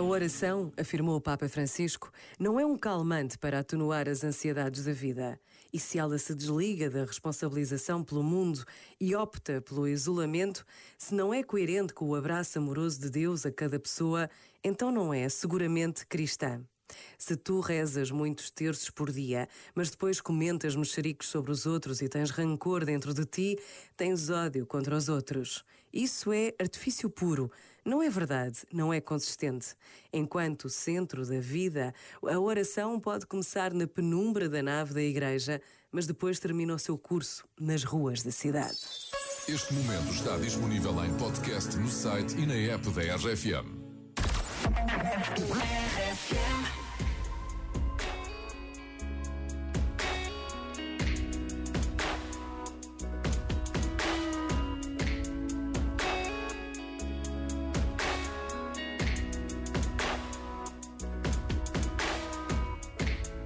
A oração, afirmou o Papa Francisco, não é um calmante para atenuar as ansiedades da vida. E se ela se desliga da responsabilização pelo mundo e opta pelo isolamento, se não é coerente com o abraço amoroso de Deus a cada pessoa, então não é seguramente cristã. Se tu rezas muitos terços por dia, mas depois comentas mexericos sobre os outros e tens rancor dentro de ti, tens ódio contra os outros. Isso é artifício puro. Não é verdade, não é consistente. Enquanto centro da vida, a oração pode começar na penumbra da nave da igreja, mas depois termina o seu curso nas ruas da cidade. Este momento está disponível em podcast no site e na app da RFM.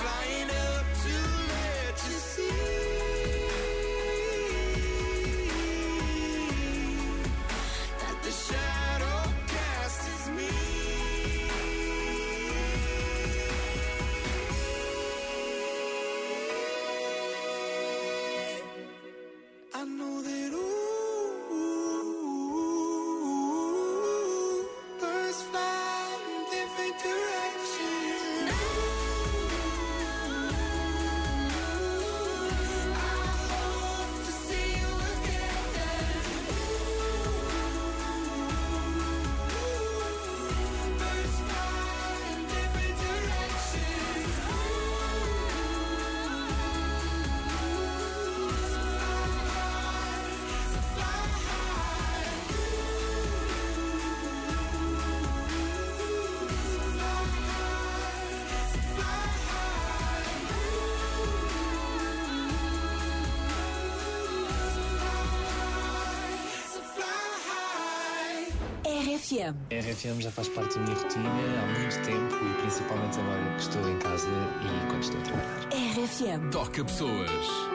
flying up to let you see. RFM. RFM já faz parte da minha rotina há muito tempo e principalmente agora que estou em casa e quando estou a trabalhar. RFM. Toca pessoas.